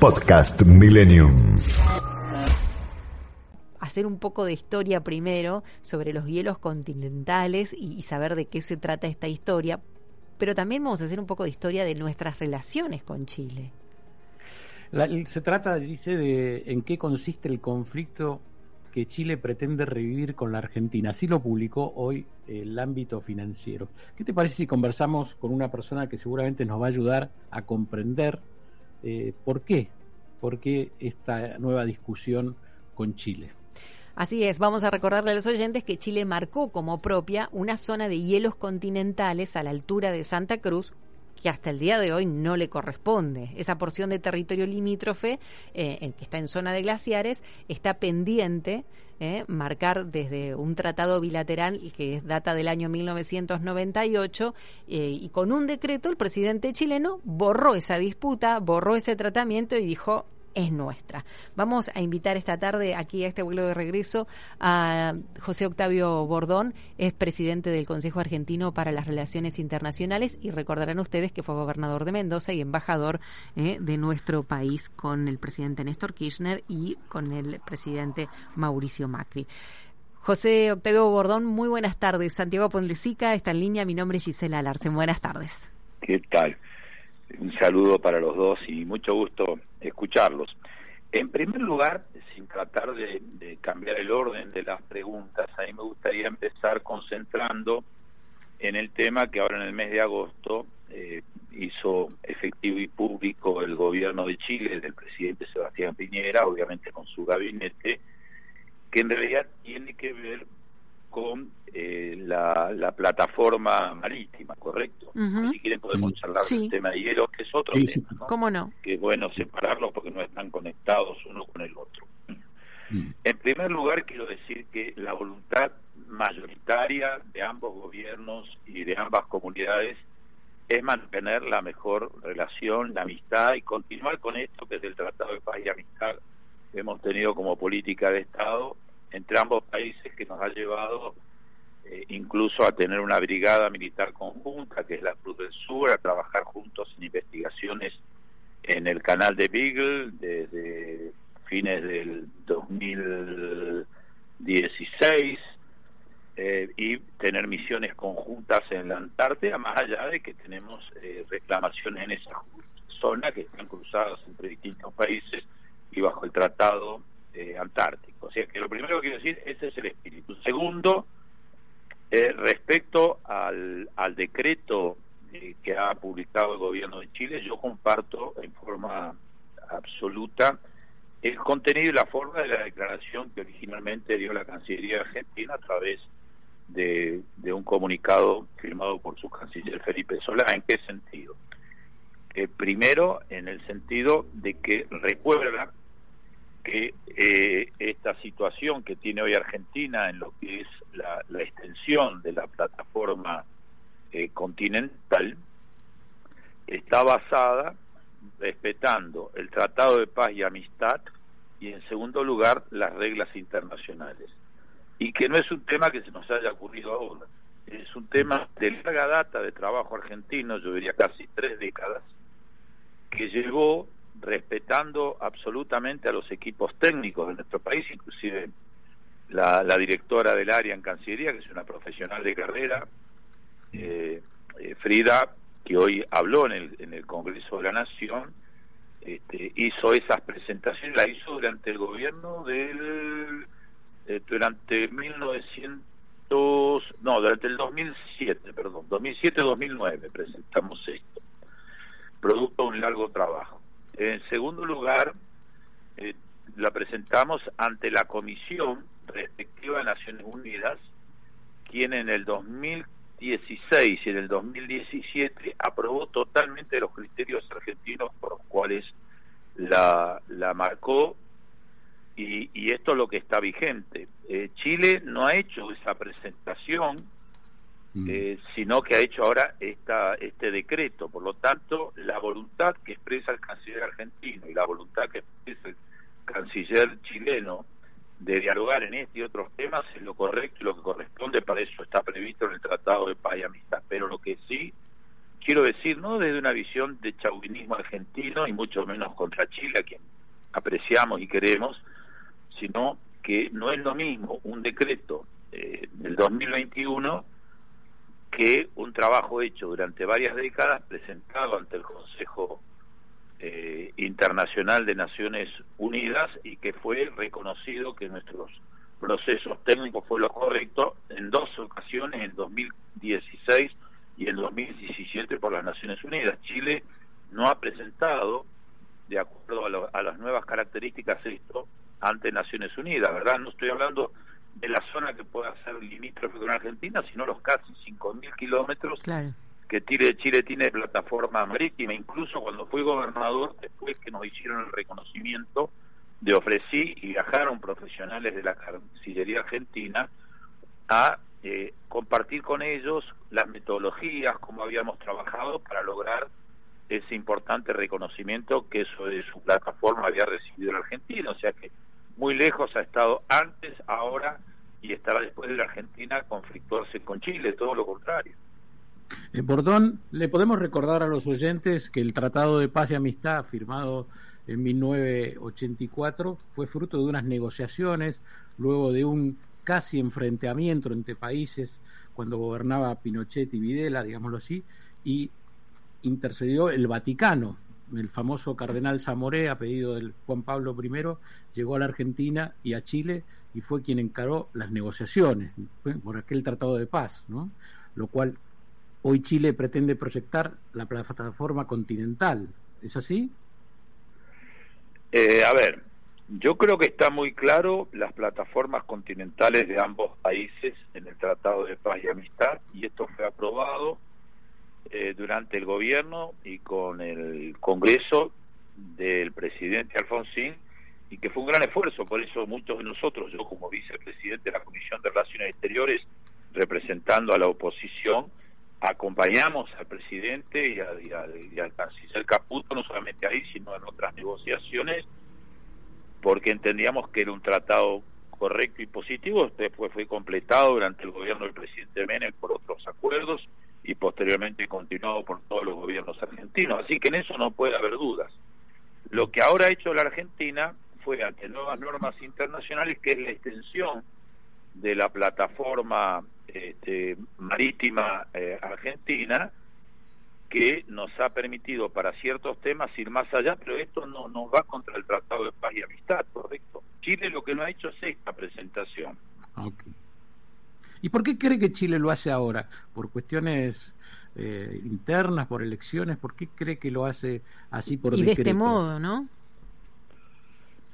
Podcast Millennium. Hacer un poco de historia primero sobre los hielos continentales y, saber de qué se trata esta historia, pero también vamos a hacer un poco de historia de nuestras relaciones con Chile. se trata, dice, de en qué consiste el conflicto que Chile pretende revivir con la Argentina. Así lo publicó hoy el ámbito financiero. ¿Qué te parece si conversamos con una persona que seguramente nos va a ayudar a comprender eh, por qué, por qué esta nueva discusión con Chile? Así es, vamos a recordarle a los oyentes que Chile marcó como propia una zona de hielos continentales a la altura de Santa Cruz, que hasta el día de hoy no le corresponde. Esa porción de territorio limítrofe, eh, que está en zona de glaciares, está pendiente eh, marcar desde un tratado bilateral que data del año 1998 eh, y con un decreto el presidente chileno borró esa disputa, borró ese tratamiento y dijo es nuestra. Vamos a invitar esta tarde aquí a este vuelo de regreso a José Octavio Bordón, es presidente del Consejo Argentino para las Relaciones Internacionales y recordarán ustedes que fue gobernador de Mendoza y embajador eh, de nuestro país con el presidente Néstor Kirchner y con el presidente Mauricio Macri. José Octavio Bordón, muy buenas tardes. Santiago Ponlecica está en línea. Mi nombre es Gisela Alarce. Buenas tardes. ¿Qué tal? Un saludo para los dos y mucho gusto escucharlos. En primer lugar, sin tratar de, cambiar el orden de las preguntas, a mí me gustaría empezar concentrando en el tema que ahora en el mes de agosto eh, hizo efectivo y público el gobierno de Chile, del presidente Sebastián Piñera, obviamente con su gabinete, que en realidad tiene que ver con eh, la, plataforma marítima, ¿correcto? Si quieren podemos charlar del tema de hielo, que es otro tema, ¿no? ¿Cómo no? Que es bueno separarlos porque no están conectados uno con el otro. Mm. En primer lugar, quiero decir que la voluntad mayoritaria de ambos gobiernos y de ambas comunidades es mantener la mejor relación, la amistad y continuar con esto que es el Tratado de Paz y Amistad que hemos tenido como política de Estado entre ambos países que nos ha llevado eh, incluso a tener una brigada militar conjunta, que es la Cruz del Sur, a trabajar juntos en investigaciones en el canal de Beagle desde fines del 2016 eh, y tener misiones conjuntas en la Antártida, más allá de que tenemos eh, reclamaciones en esa zona que están cruzadas entre distintos países y bajo el tratado eh, antártico. O sea que lo primero que quiero decir, ese es el espíritu. Segundo, eh, respecto al, al decreto eh, que ha publicado el gobierno de Chile, yo comparto en forma absoluta el contenido y la forma de la declaración que originalmente dio la Cancillería Argentina a través de, de un comunicado firmado por su canciller Felipe Solá. ¿En qué sentido? primero, en el sentido de que recuerda que eh, esta situación que tiene hoy Argentina en lo que es la, extensión de la plataforma eh, continental está basada respetando el Tratado de Paz y Amistad y en segundo lugar las reglas internacionales. Y que no es un tema que se nos haya ocurrido ahora. Es un tema de larga data de trabajo argentino yo diría casi tres décadas que llevó respetando absolutamente a los equipos técnicos de nuestro país, inclusive la, directora del área en Cancillería, que es una profesional de carrera, eh, eh, Frida, que hoy habló en el, en el Congreso de la Nación, este, hizo esas presentaciones, la hizo durante el gobierno del... Eh, durante 1900 no, durante el 2007, perdón, 2007-2009 presentamos esto, producto de un largo trabajo. En segundo lugar, eh, la presentamos ante la Comisión respectiva de Naciones Unidas, quien en el 2000 2016 y en el 2017 aprobó totalmente los criterios argentinos por los cuales la, la marcó y, y esto es lo que está vigente. Eh, Chile no ha hecho esa presentación, Mm. eh, sino que ha hecho ahora esta, este decreto. Por lo tanto, la voluntad que expresa el canciller argentino y la voluntad que expresa el canciller chileno de dialogar en este y otros temas es lo correcto y lo que corresponde, para eso está previsto en el Tratado de Paz y Amistad. Pero lo que sí quiero decir, no desde una visión de chauvinismo argentino y mucho menos contra Chile, a quien apreciamos y queremos, sino que no es lo mismo un decreto eh, del 2021 que un trabajo hecho durante varias décadas presentado ante el Consejo eh, Internacional de Naciones Unidas y que fue reconocido que nuestros procesos técnicos fue lo correcto en dos ocasiones, en 2016 y en 2017 por las Naciones Unidas. Chile no ha presentado, de acuerdo a, lo- a las nuevas características, esto ante Naciones Unidas, ¿verdad? No estoy hablando de la zona que pueda ser limítrofe con Argentina, sino los casi 5.000 kilómetros Claro. que Chile, Chile tiene plataforma marítima. Incluso cuando fui gobernador, después que nos hicieron el reconocimiento, de ofrecí y viajaron profesionales de la Cancillería Argentina a eh, compartir con ellos las metodologías, cómo habíamos trabajado para lograr ese importante reconocimiento que eso de su plataforma había recibido la Argentina. O sea que muy lejos ha estado antes, ahora y estará después de la Argentina conflictuarse con Chile, todo lo contrario. Eh, Bordón, le podemos recordar a los oyentes que el Tratado de Paz y Amistad firmado en 1984 fue fruto de unas negociaciones, luego de un casi enfrentamiento entre países cuando gobernaba Pinochet y Videla, digámoslo así, y intercedió el Vaticano. El famoso cardenal Zamoré, a pedido del Juan Pablo I, llegó a la Argentina y a Chile y fue quien encaró las negociaciones por aquel tratado de paz, ¿no? Lo cual hoy Chile pretende proyectar la plataforma continental. ¿Es así? Eh, a ver, yo creo que está muy claro las plataformas continentales de ambos países en el Tratado de Paz y Amistad y esto fue aprobado eh, durante el gobierno y con el Congreso del presidente Alfonsín y que fue un gran esfuerzo, por eso muchos de nosotros, yo como vicepresidente de la Comisión de Relaciones Exteriores, representando a la oposición, acompañamos al presidente y, a- y y al canciller Caputo, no solamente ahí, sino en otras negociaciones, porque entendíamos que era un tratado correcto y positivo, después fue completado durante el gobierno del presidente Menem por otros acuerdos y posteriormente continuado por todos los gobiernos argentinos, así que en eso no puede haber dudas. Lo que ahora ha hecho la Argentina fue ante nuevas normas internacionales, que es la extensión de la plataforma este, marítima eh, argentina, que nos ha permitido para ciertos temas ir más allá, pero esto no, no va contra el Tratado de Paz y Amistad, ¿correcto? Chile lo que no ha hecho es esta presentación. Ok. ¿Y por qué cree que Chile lo hace ahora? ¿Por cuestiones eh, internas, por elecciones? ¿Por qué cree que lo hace así por Y de este modo, ¿no?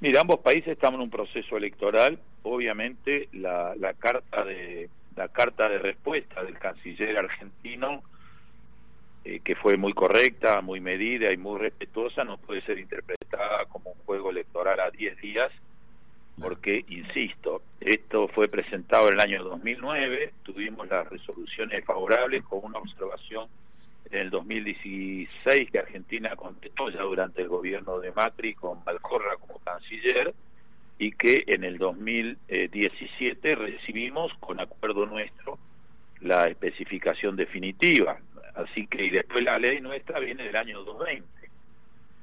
Mira, ambos países estamos en un proceso electoral. Obviamente, la, la carta de la carta de respuesta del canciller argentino, eh, que fue muy correcta, muy medida y muy respetuosa, no puede ser interpretada como un juego electoral a 10 días, porque, insisto, esto fue presentado en el año 2009, tuvimos las resoluciones favorables con una observación en el 2016 que Argentina contestó ya durante el gobierno de Macri con Malcorra como canciller y que en el 2017 recibimos con acuerdo nuestro la especificación definitiva. Así que y después la ley nuestra viene del año 2020,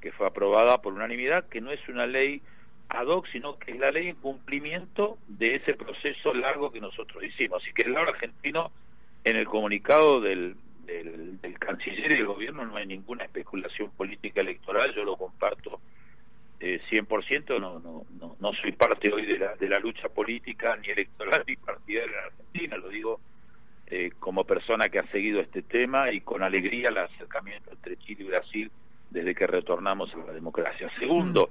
que fue aprobada por unanimidad, que no es una ley ad hoc, sino que es la ley en cumplimiento de ese proceso largo que nosotros hicimos. Así que el lado argentino, en el comunicado del, del, canciller y del gobierno, no hay ninguna especulación política electoral, yo lo comparto eh, 100%, no, no, no, no soy parte hoy de la, de la lucha política ni electoral ni partidaria en Argentina, lo digo eh, como persona que ha seguido este tema y con alegría el acercamiento entre Chile y Brasil desde que retornamos a la democracia. Segundo,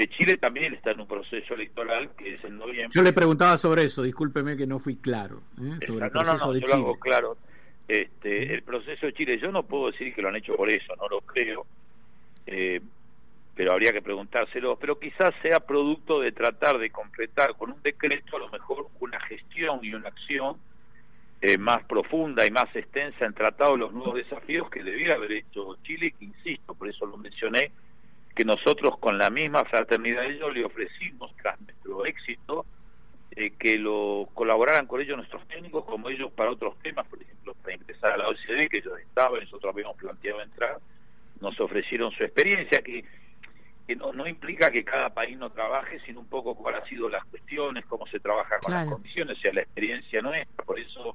de Chile también está en un proceso electoral que es en noviembre. Yo le preguntaba sobre eso, discúlpeme que no fui claro. ¿eh? Sobre el no, no, proceso no, de yo Chile. lo hago claro. este, el proceso de Chile, yo no puedo decir que lo han hecho por eso, no lo creo, eh, pero habría que preguntárselo, pero quizás sea producto de tratar de completar con un decreto a lo mejor una gestión y una acción eh, más profunda y más extensa en tratado de los nuevos desafíos que debiera haber hecho Chile, que insisto, por eso lo mencioné, que nosotros con la misma fraternidad de ellos le ofrecimos tras nuestro éxito eh, que lo colaboraran con ellos nuestros técnicos como ellos para otros temas, por ejemplo, para ingresar a la OCDE, que ellos estaban, nosotros habíamos planteado entrar, nos ofrecieron su experiencia, que, que no, no implica que cada país no trabaje, sino un poco cuáles han sido las cuestiones, cómo se trabaja con las condiciones, o sea, la experiencia nuestra, por eso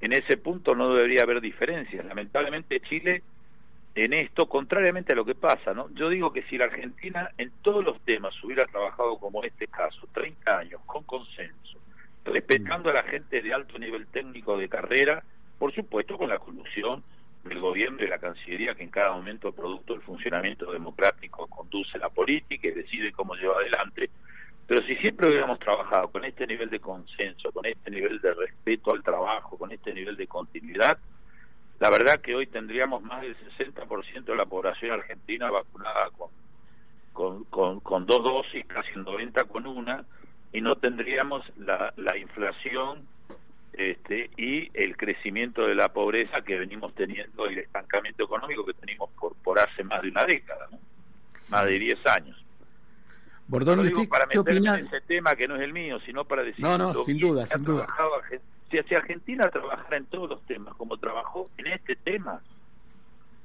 en ese punto no debería haber diferencias. Lamentablemente Chile en esto, contrariamente a lo que pasa, ¿no? Yo digo que si la Argentina en todos los temas hubiera trabajado como este caso, 30 años, con consenso, respetando a la gente de alto nivel técnico de carrera, por supuesto con la conducción del gobierno y la Cancillería, que en cada momento, producto del funcionamiento democrático, conduce la política y decide cómo lleva adelante. Pero si siempre hubiéramos trabajado con este nivel de consenso, con este nivel de respeto al trabajo, con este nivel de continuidad, la verdad que hoy tendríamos más del 60% de la población argentina vacunada con, con, con, dos dosis, casi el 90 con una, y no tendríamos la, la inflación este, y el crecimiento de la pobreza que venimos teniendo y el estancamiento económico que tenemos por, por hace más de una década, ¿no? más de 10 años. Bordón, digo para meterme en ese tema que no es el mío, sino para decir no, no, sin duda, sin duda si, Argentina trabajara en todos los temas como trabajó en este tema,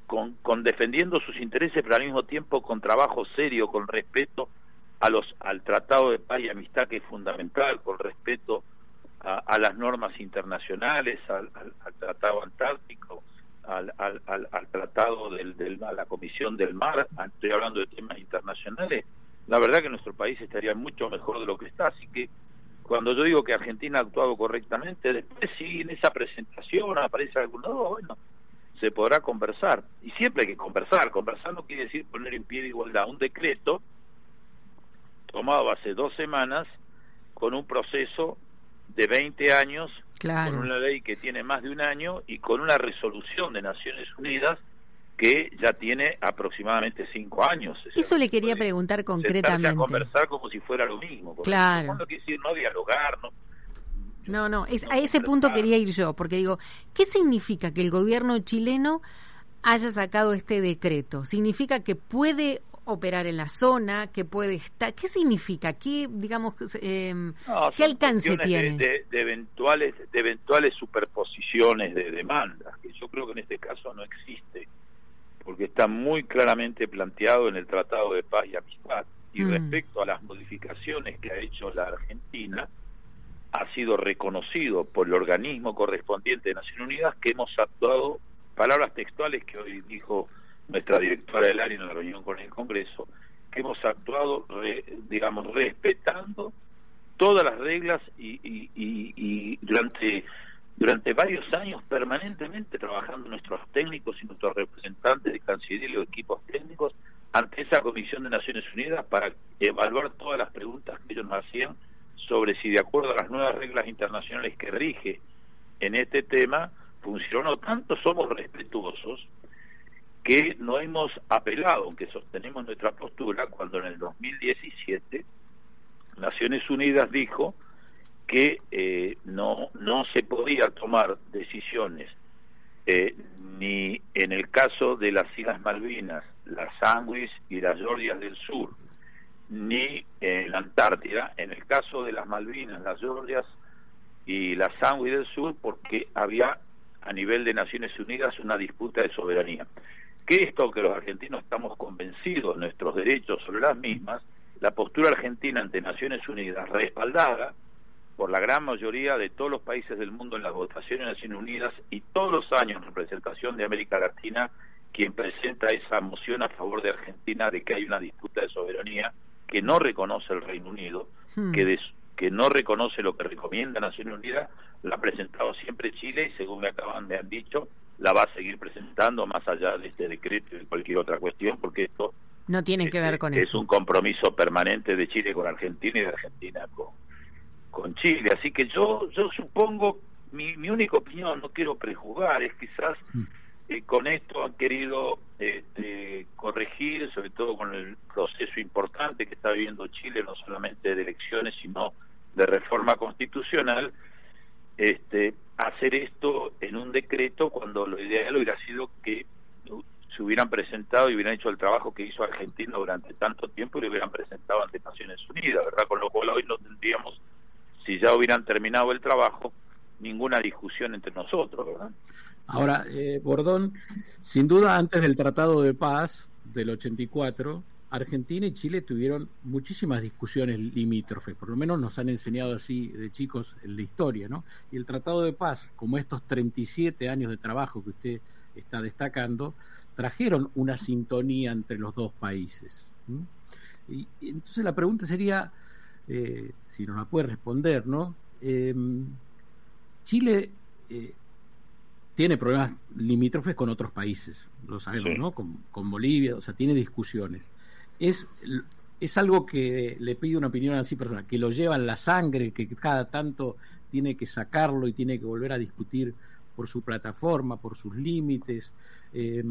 con, con defendiendo sus intereses, pero al mismo tiempo con trabajo serio, con respeto a los al Tratado de Paz y Amistad que es fundamental, con respeto a, las normas internacionales, al, Tratado Antártico, al, al, al, Tratado del, del, a la Comisión del Mar, estoy hablando de temas internacionales, la verdad que nuestro país estaría mucho mejor de lo que está, así que cuando yo digo que Argentina ha actuado correctamente, después sí en esa presentación aparece algún lado, bueno, se podrá conversar. Y siempre hay que conversar. Conversar no quiere decir poner en pie de igualdad un decreto tomado hace dos semanas con un proceso de 20 años, con una ley que tiene más de un año y con una resolución de Naciones Unidas que ya tiene aproximadamente cinco años. Eso le quería preguntar concretamente. a conversar como si fuera lo mismo. Claro. No quiere decir no dialogar, no. No, no, es, a ese punto quería ir yo, porque digo, ¿qué significa que el gobierno chileno haya sacado este decreto? ¿Significa que puede operar en la zona, que puede estar, ¿qué significa? ¿Qué, digamos, eh, qué alcance tiene? De, de, eventuales, de eventuales superposiciones de demandas, que yo creo que en este caso no existe porque está muy claramente planteado en el Tratado de Paz y Amistad. Y mm. respecto a las modificaciones que ha hecho la Argentina, ha sido reconocido por el organismo correspondiente de Naciones Unidas que hemos actuado, palabras textuales que hoy dijo nuestra directora del área en la reunión con el Congreso, que hemos actuado, digamos, respetando todas las reglas y, y, y, y durante durante varios años permanentemente trabajando nuestros técnicos y nuestros representantes de Cancillería y equipos técnicos ante esa Comisión de Naciones Unidas para evaluar todas las preguntas que ellos nos hacían sobre si de acuerdo a las nuevas reglas internacionales que rige en este tema funcionó. Tanto somos respetuosos que no hemos apelado, aunque sostenemos nuestra postura, cuando en el 2017 Naciones Unidas dijo que eh, no, no se podía tomar decisiones eh, ni en el caso de las Islas Malvinas, las Sandwich y las Georgias del Sur, ni en la Antártida, en el caso de las Malvinas, las Georgias y las Sandwich del Sur, porque había a nivel de Naciones Unidas una disputa de soberanía. Que esto que los argentinos estamos convencidos de nuestros derechos sobre las mismas, la postura argentina ante Naciones Unidas respaldada por la gran mayoría de todos los países del mundo en las votaciones de Naciones Unidas y todos los años en representación de América Latina quien presenta esa moción a favor de Argentina de que hay una disputa de soberanía que no reconoce el Reino Unido, hmm. que, que no reconoce lo que recomienda Naciones Unidas, la ha presentado siempre Chile y según me acaban de han dicho, la va a seguir presentando más allá de este decreto y de cualquier otra cuestión, porque esto no tiene que ver con es eso. un compromiso permanente de Chile con Argentina y de Argentina con, con Chile. Así que yo, yo supongo, mi, mi única opinión, no quiero prejuzgar, es quizás Mm. eh, con esto han querido este, corregir, sobre todo con el proceso importante que está viviendo Chile, no solamente de elecciones, sino de reforma constitucional, este, hacer esto en un decreto cuando lo ideal hubiera sido que se hubieran presentado y hubieran hecho el trabajo que hizo Argentina durante tanto tiempo y lo hubieran presentado ante Naciones Unidas, ¿verdad? Con lo cual hoy no tendríamos, si ya hubieran terminado el trabajo, ninguna discusión entre nosotros, ¿verdad? Ahora, eh, Bordón, sin duda antes del Tratado de Paz del 84, Argentina y Chile tuvieron muchísimas discusiones limítrofes, por lo menos nos han enseñado así de chicos en la historia, ¿no? Y el Tratado de Paz, como estos 37 años de trabajo que usted está destacando, trajeron una sintonía entre los dos países. y entonces la pregunta sería, eh, si nos la puede responder, ¿no? Eh, Chile eh, tiene problemas limítrofes con otros países, lo sabemos, Sí. ¿no? Con, con Bolivia, o sea, tiene discusiones. Es, es algo que le pide una opinión así personal, que lo lleva en la sangre, que cada tanto tiene que sacarlo y tiene que volver a discutir por su plataforma, por sus límites. Eh,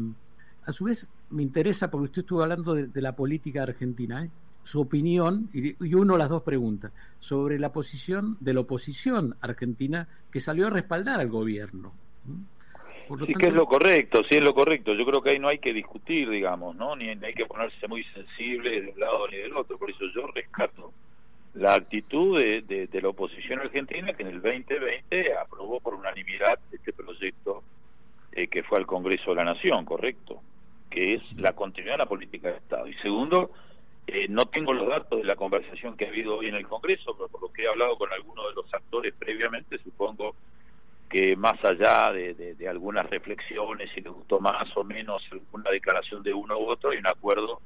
a su vez, me interesa, porque usted estuvo hablando de, de la política argentina, ¿eh? Su opinión, y, y uno las dos preguntas, sobre la posición de la oposición argentina que salió a respaldar al gobierno. Por lo Sí, tanto- que es lo correcto, sí es lo correcto. Yo creo que ahí no hay que discutir, digamos, ¿no? Ni ni hay que ponerse muy sensible de un lado ni del otro. Por eso yo rescato la actitud de, de, de la oposición argentina que en el 2020 aprobó por unanimidad este proyecto eh, que fue al Congreso de la Nación, correcto, que es la continuidad de la política de Estado. Y segundo, eh, no tengo los datos de la conversación que ha habido hoy en el Congreso, pero por lo que he hablado con algunos de los actores previamente, supongo que más allá de, de- algunas reflexiones, si le gustó más o menos alguna declaración de uno u otro, hay un acuerdo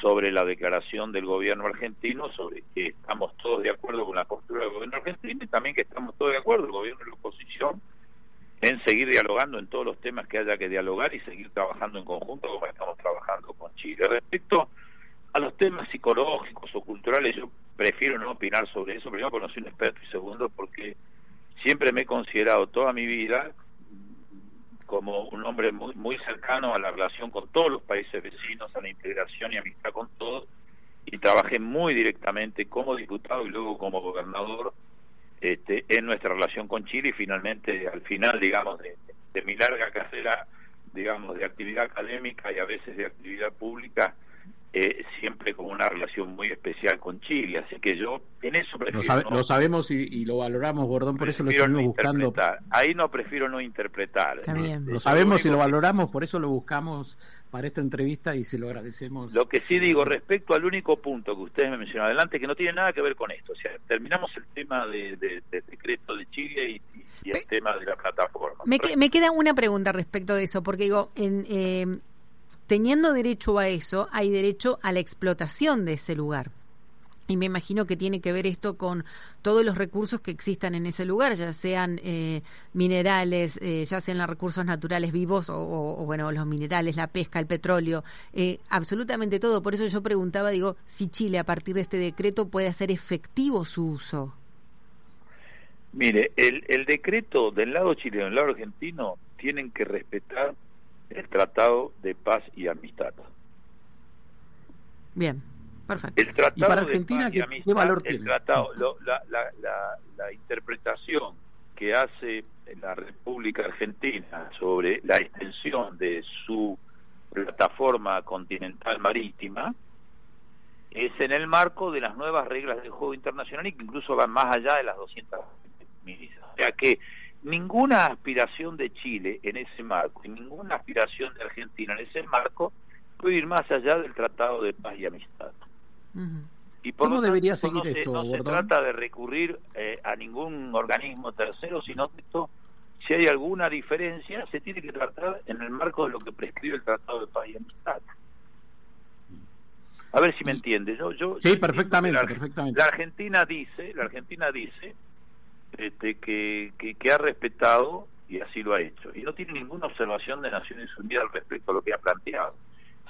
sobre la declaración del gobierno argentino, sobre que estamos todos de acuerdo con la postura del gobierno argentino y también que estamos todos de acuerdo, el gobierno y la oposición, en seguir dialogando en todos los temas que haya que dialogar y seguir trabajando en conjunto como estamos trabajando con Chile. Respecto a los temas psicológicos o culturales, yo prefiero no opinar sobre eso, primero porque no soy un experto y segundo porque siempre me he considerado toda mi vida como un hombre muy, muy cercano a la relación con todos los países vecinos, a la integración y amistad con todos, y trabajé muy directamente como diputado y luego como gobernador este, en nuestra relación con Chile y finalmente al final, digamos, de, de mi larga carrera, digamos, de actividad académica y a veces de actividad pública, eh, siempre con una relación muy especial con Chile. Así que yo en eso prefiero... Lo, sabe- no- lo sabemos y, y lo valoramos, Bordón, por eso lo estuvimos no buscando. interpretar. Ahí no prefiero no interpretar. Está bien. Lo sabemos y lo valoramos, por eso lo buscamos para esta entrevista y se lo agradecemos. Lo que sí digo respecto al único punto que ustedes me mencionaron adelante, que no tiene nada que ver con esto. O sea, terminamos el tema de, de- del decreto de Chile y, y el Pe- tema de la plataforma. Me, que- me queda una pregunta respecto de eso, porque digo, en, eh, teniendo derecho a eso, hay derecho a la explotación de ese lugar. Y me imagino que tiene que ver esto con todos los recursos que existan en ese lugar, ya sean eh, minerales, eh, ya sean los recursos naturales vivos o, o- bueno, los minerales, la pesca, el petróleo, eh, absolutamente todo. Por eso yo preguntaba, digo, si Chile a partir de este decreto puede hacer efectivo su uso. Mire, el, el decreto del lado chileno y del lado argentino tienen que respetar el Tratado de Paz y Amistad. Bien, perfecto. El tratado ¿Y para de paz y qué- qué amistad, valor el tiene? tratado, lo- la, la, la, la interpretación que hace la República Argentina sobre la extensión de su plataforma continental marítima es en el marco de las nuevas reglas del juego internacional y que incluso van más allá de las 200 millas. O sea que ninguna aspiración de Chile en ese marco y ninguna aspiración de Argentina en ese marco puede ir más allá del Tratado de Paz y Amistad. Y por ¿Cómo tanto, debería no seguir se- esto, No se trata de recurrir eh, a ningún organismo tercero, sino que esto, si hay alguna diferencia, se tiene que tratar en el marco de lo que prescribe el Tratado de Paz y Amistad. A ver si me entiende. Yo, yo, Sí, perfectamente, la, perfectamente. La Argentina dice, la Argentina dice este, que, que, ha respetado y así lo ha hecho. Y no tiene ninguna observación de Naciones Unidas respecto a lo que ha planteado.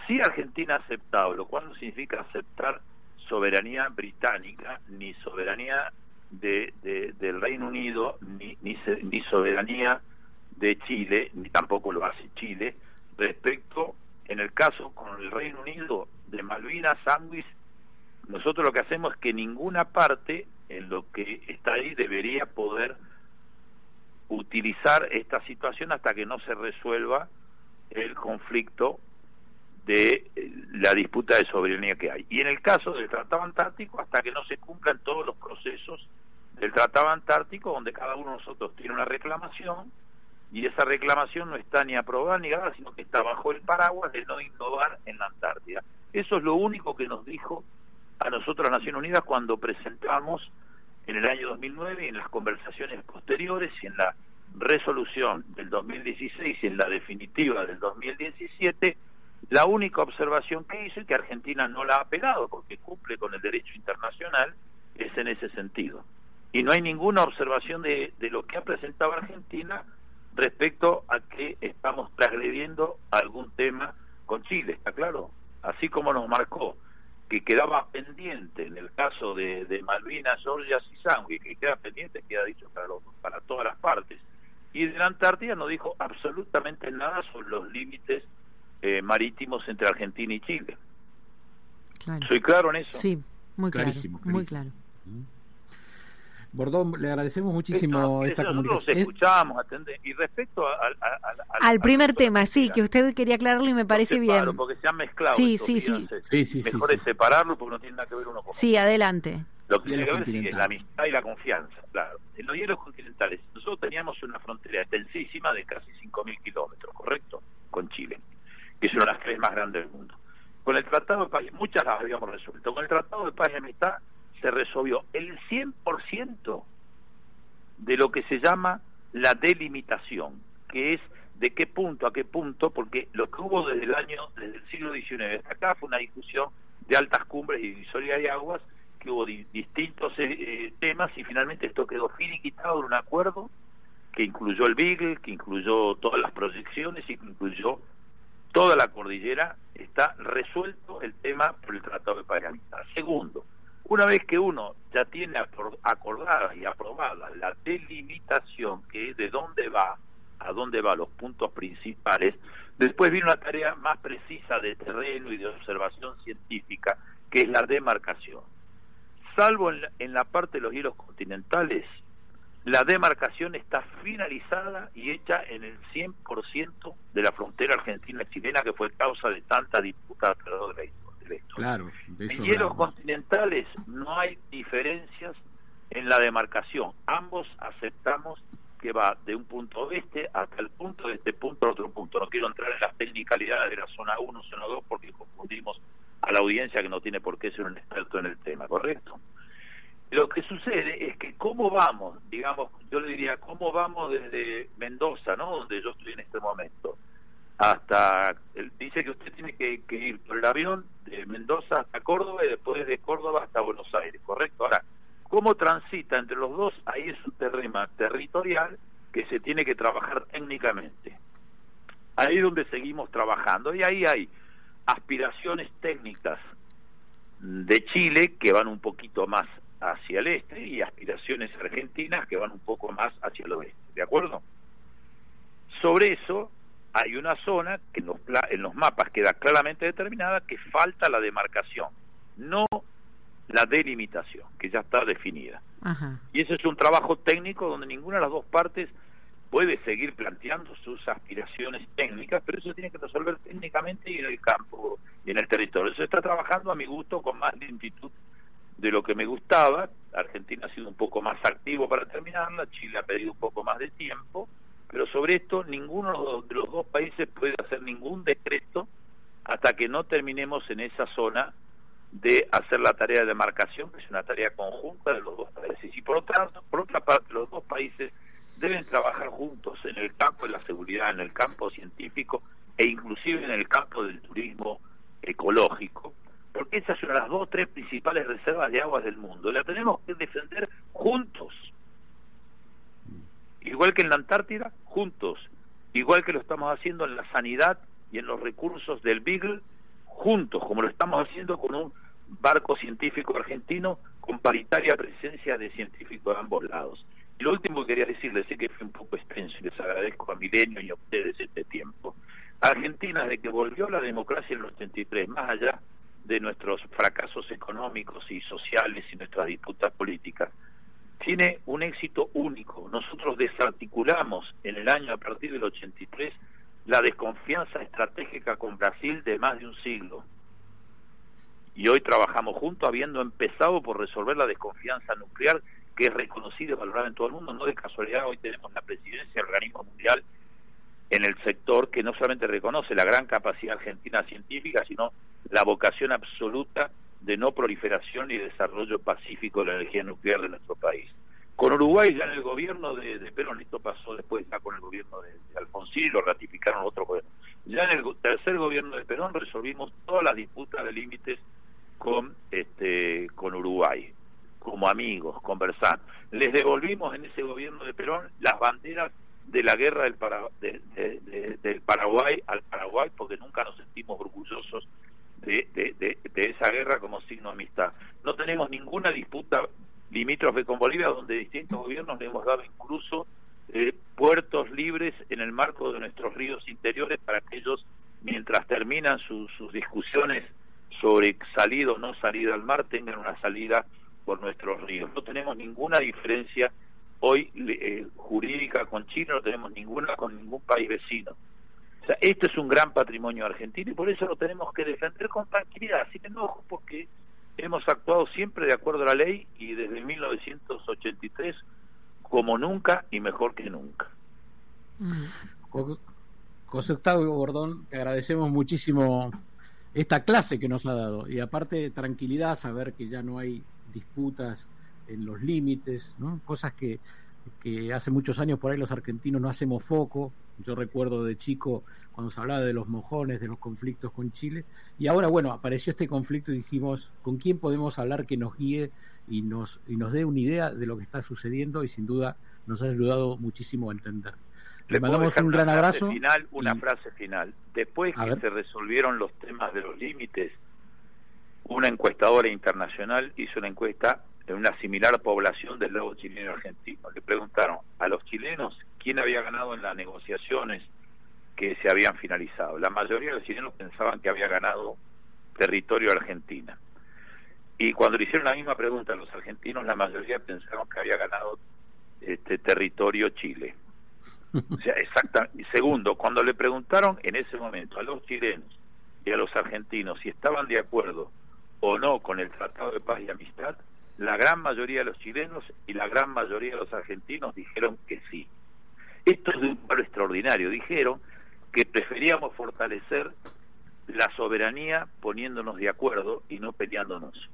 Si Argentina ha aceptado, lo cual no significa aceptar soberanía británica ni soberanía de, del Reino Unido ni, ni, ni soberanía de Chile, ni tampoco lo hace Chile, respecto, en el caso con el Reino Unido, de Malvinas, Sandwich, nosotros lo que hacemos es que ninguna parte en lo que está ahí debería poder utilizar esta situación hasta que no se resuelva el conflicto de eh, la disputa de soberanía que hay. Y en el caso del Tratado Antártico, hasta que no se cumplan todos los procesos del Tratado Antártico, donde cada uno de nosotros tiene una reclamación, y esa reclamación no está ni aprobada ni nada, sino que está bajo el paraguas de no innovar en la Antártida. Eso es lo único que nos dijo a nosotros Naciones Unidas cuando presentamos en el año 2009 y en las conversaciones posteriores y en la resolución del 2016 y en la definitiva del 2017, la única observación que hizo y que Argentina no la ha apelado porque cumple con el derecho internacional es en ese sentido. Y no hay ninguna observación de, de lo que ha presentado Argentina respecto a que estamos transgrediendo algún tema con Chile, ¿está claro? Así como nos marcó que quedaba pendiente en el caso de, de Malvinas, Georgias y Sandwich, que queda pendiente, queda dicho para, los, para todas las partes. Y de la Antártida no dijo absolutamente nada sobre los límites eh, marítimos entre Argentina y Chile. ¿Soy claro en eso? Sí, muy claro. Muy claro. Bordón, le agradecemos muchísimo esta comunicación. escuchamos, atende. Y respecto al primer tema, sí, que usted quería aclararlo y me parece bien. Claro, porque se han mezclado. Sí, sí, sí. Mejor es separarlo porque no tiene nada que ver uno con Sí, adelante. Lo que tiene que ver es la amistad y la confianza, claro. En los hielos continentales, nosotros teníamos una frontera extensísima de casi 5.000 kilómetros, ¿correcto? Con Chile, que es una de las tres más grandes del mundo. Con el Tratado de Paz, muchas las habíamos resuelto. Con el Tratado de Paz y Amistad se resolvió. El 100% de lo que se llama la delimitación, que es de qué punto a qué punto, porque lo que hubo desde el año, desde el siglo XIX hasta acá fue una discusión de altas cumbres y divisoria de aguas, que hubo distintos eh, eh, temas y finalmente esto quedó finiquitado en un acuerdo que incluyó el Beagle, que incluyó todas las proyecciones y que incluyó toda la cordillera, está resuelto el tema por el Tratado de Paz Segundo, una vez que uno ya tiene acordada y aprobada la delimitación, que es de dónde va, a dónde va los puntos principales, después viene una tarea más precisa de terreno y de observación científica, que es la demarcación. Salvo en la, en la parte de los hielos continentales, la demarcación está finalizada y hecha en el 100% de la frontera argentina-chilena, que fue causa de tanta disputa de la Claro, en hielos continentales no hay diferencias en la demarcación. Ambos aceptamos que va de un punto oeste hasta el punto de este punto a otro punto. No quiero entrar en las technicalidades de la zona 1, zona 2, porque confundimos a la audiencia que no tiene por qué ser un experto en el tema, ¿correcto? Lo que sucede es que cómo vamos, digamos, yo le diría, cómo vamos desde Mendoza, ¿no? Donde yo estoy en este momento, hasta, él dice que usted tiene que, ir por el avión de Mendoza hasta Córdoba y después de Córdoba hasta Buenos Aires, ¿correcto? Ahora, ¿cómo transita entre los dos? Ahí es un terreno territorial que se tiene que trabajar técnicamente. Ahí es donde seguimos trabajando y ahí hay aspiraciones técnicas de Chile que van un poquito más hacia el este y aspiraciones argentinas que van un poco más hacia el oeste, ¿de acuerdo? Sobre eso hay una zona que en los, en los mapas queda claramente determinada que falta la demarcación, no la delimitación, que ya está definida. Y ese es un trabajo técnico donde ninguna de las dos partes puede seguir planteando sus aspiraciones técnicas, pero eso tiene que resolver técnicamente y en el campo y en el territorio. Se está trabajando a mi gusto con más lentitud de lo que me gustaba. Argentina ha sido un poco más activo para terminarla, Chile ha pedido un poco más de tiempo, pero sobre esto ninguno de los dos países puede hacer ningún decreto hasta que no terminemos en esa zona de hacer la tarea de demarcación, que es una tarea conjunta de los dos países. Y por otra, por otra parte, los dos países deben trabajar juntos en el campo de la seguridad, en el campo científico e inclusive en el campo del turismo ecológico, porque esas son las dos tres principales reservas de aguas del mundo. La tenemos que defender juntos igual que en la Antártida, juntos, igual que lo estamos haciendo en la sanidad y en los recursos del Beagle, juntos, como lo estamos haciendo con un barco científico argentino con paritaria presencia de científicos de ambos lados. Y lo último que quería decirles, sé que fue un poco extenso y les agradezco a Milenio y a ustedes este tiempo. Argentina, de que volvió la democracia en el 83, más allá de nuestros fracasos económicos y sociales y nuestras disputas políticas, tiene un éxito único. Nosotros desarticulamos en el año a partir del 83 la desconfianza estratégica con Brasil de más de un siglo. Y hoy trabajamos juntos habiendo empezado por resolver la desconfianza nuclear que es reconocida y valorada en todo el mundo. No de casualidad, hoy tenemos la presidencia del organismo mundial en el sector que no solamente reconoce la gran capacidad argentina científica, sino la vocación absoluta de no proliferación y desarrollo pacífico de la energía nuclear de nuestro país. Con Uruguay ya en el gobierno de, Perón, esto pasó después ya con el gobierno de, Alfonsín, lo ratificaron otros gobiernos. Ya en el tercer gobierno de Perón resolvimos todas las disputas de límites con este con Uruguay, como amigos, conversando. Les devolvimos en ese gobierno de Perón las banderas de la guerra del, del Paraguay al Paraguay porque nunca nos sentimos orgullosos de, de, esa guerra como signo de amistad. No tenemos ninguna disputa limítrofe con Bolivia donde distintos gobiernos le hemos dado incluso eh, puertos libres en el marco de nuestros ríos interiores para que ellos, mientras terminan sus discusiones sobre salida o no salida al mar, tengan una salida por nuestros ríos. No tenemos ninguna diferencia hoy eh, jurídica con China, no tenemos ninguna con ningún país vecino. O sea, este es un gran patrimonio argentino y por eso lo tenemos que defender con tranquilidad, sin enojo, porque hemos actuado siempre de acuerdo a la ley y desde 1983 como nunca y mejor que nunca. José Octavio Bordón, agradecemos muchísimo esta clase que nos ha dado y aparte tranquilidad, saber que ya no hay disputas en los límites, cosas que, que hace muchos años por ahí los argentinos no hacemos foco. Yo recuerdo de chico cuando se hablaba de los mojones, de los conflictos con Chile, y ahora bueno, apareció este conflicto y dijimos, ¿con quién podemos hablar que nos guíe y nos, y nos dé una idea de lo que está sucediendo? Y sin duda nos ha ayudado muchísimo a entender. Le mandamos un gran abrazo. Final, una frase final. Después que se resolvieron los temas de los límites, una encuestadora internacional hizo una encuesta en una similar población del lado chileno argentino. Le preguntaron a los chilenos quién había ganado en las negociaciones que se habían finalizado. La mayoría de los chilenos pensaban que había ganado territorio Argentina. Y cuando le hicieron la misma pregunta a los argentinos, la mayoría pensaron que había ganado este territorio Chile. O sea, exacta. Segundo, cuando le preguntaron en ese momento a los chilenos y a los argentinos si estaban de acuerdo o no con el Tratado de Paz y Amistad, la gran mayoría de los chilenos y la gran mayoría de los argentinos dijeron que sí. Esto es de un paro extraordinario. Dijeron que preferíamos fortalecer la soberanía poniéndonos de acuerdo y no peleándonos.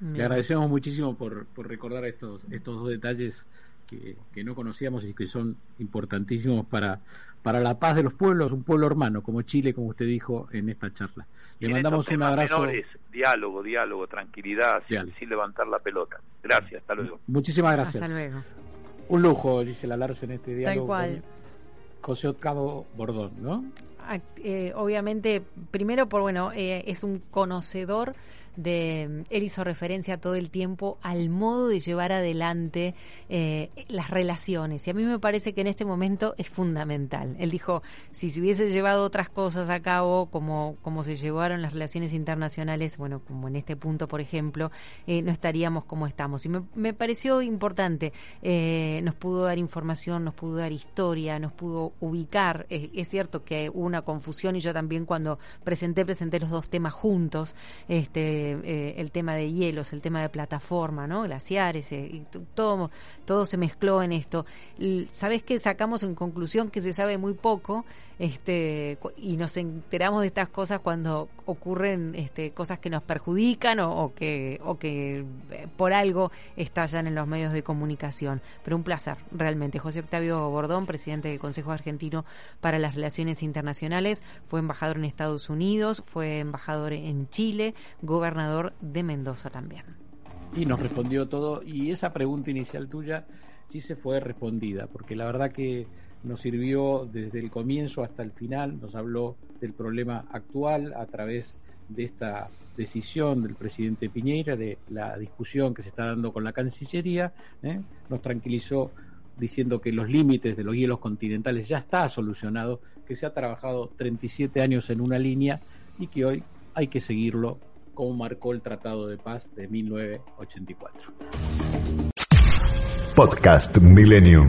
Le agradecemos muchísimo por, por recordar estos, estos dos detalles que, que, no conocíamos y que son importantísimos para, para la paz de los pueblos, un pueblo hermano como Chile, como usted dijo en esta charla. Le mandamos un abrazo. diálogo, diálogo, tranquilidad, sin, levantar la pelota. Gracias, hasta luego. Muchísimas gracias. Hasta luego. Un lujo, dice la en este diálogo. Tal cual. José Octavo Bordón, ¿no? Eh, obviamente, primero por, bueno, eh, es un conocedor de, él hizo referencia todo el tiempo al modo de llevar adelante eh, las relaciones. Y a mí me parece que en este momento es fundamental. Él dijo, si se hubiese llevado otras cosas a cabo, como, como se llevaron las relaciones internacionales, bueno, como en este punto, por ejemplo, eh, no estaríamos como estamos. Y me, pareció importante. Eh, nos pudo dar información, nos pudo dar historia, nos pudo ubicar. es cierto que hubo una confusión y yo también cuando presenté, presenté los dos temas juntos. Este, eh, el tema de hielos, el tema de plataforma, ¿no? Glaciares, eh, y todo, todo se mezcló en esto. ¿Sabes qué sacamos en conclusión? Que se sabe muy poco este, y nos enteramos de estas cosas cuando ocurren este, cosas que nos perjudican o, que, o que eh, por algo estallan en los medios de comunicación. Pero un placer, realmente. José Octavio Bordón, presidente del Consejo Argentino para las Relaciones Internacionales, fue embajador en Estados Unidos, fue embajador en Chile, gobernador de Mendoza también. Y nos respondió todo, y esa pregunta inicial tuya sí se fue respondida, porque la verdad que nos sirvió desde el comienzo hasta el final, nos habló del problema actual a través de esta decisión del presidente Piñera, de la discusión que se está dando con la Cancillería, ¿eh? nos tranquilizó diciendo que los límites de los hielos continentales ya está solucionado, que se ha trabajado 37 años en una línea y que hoy hay que seguirlo como marcó el Tratado de Paz de 1984. Podcast Millennium.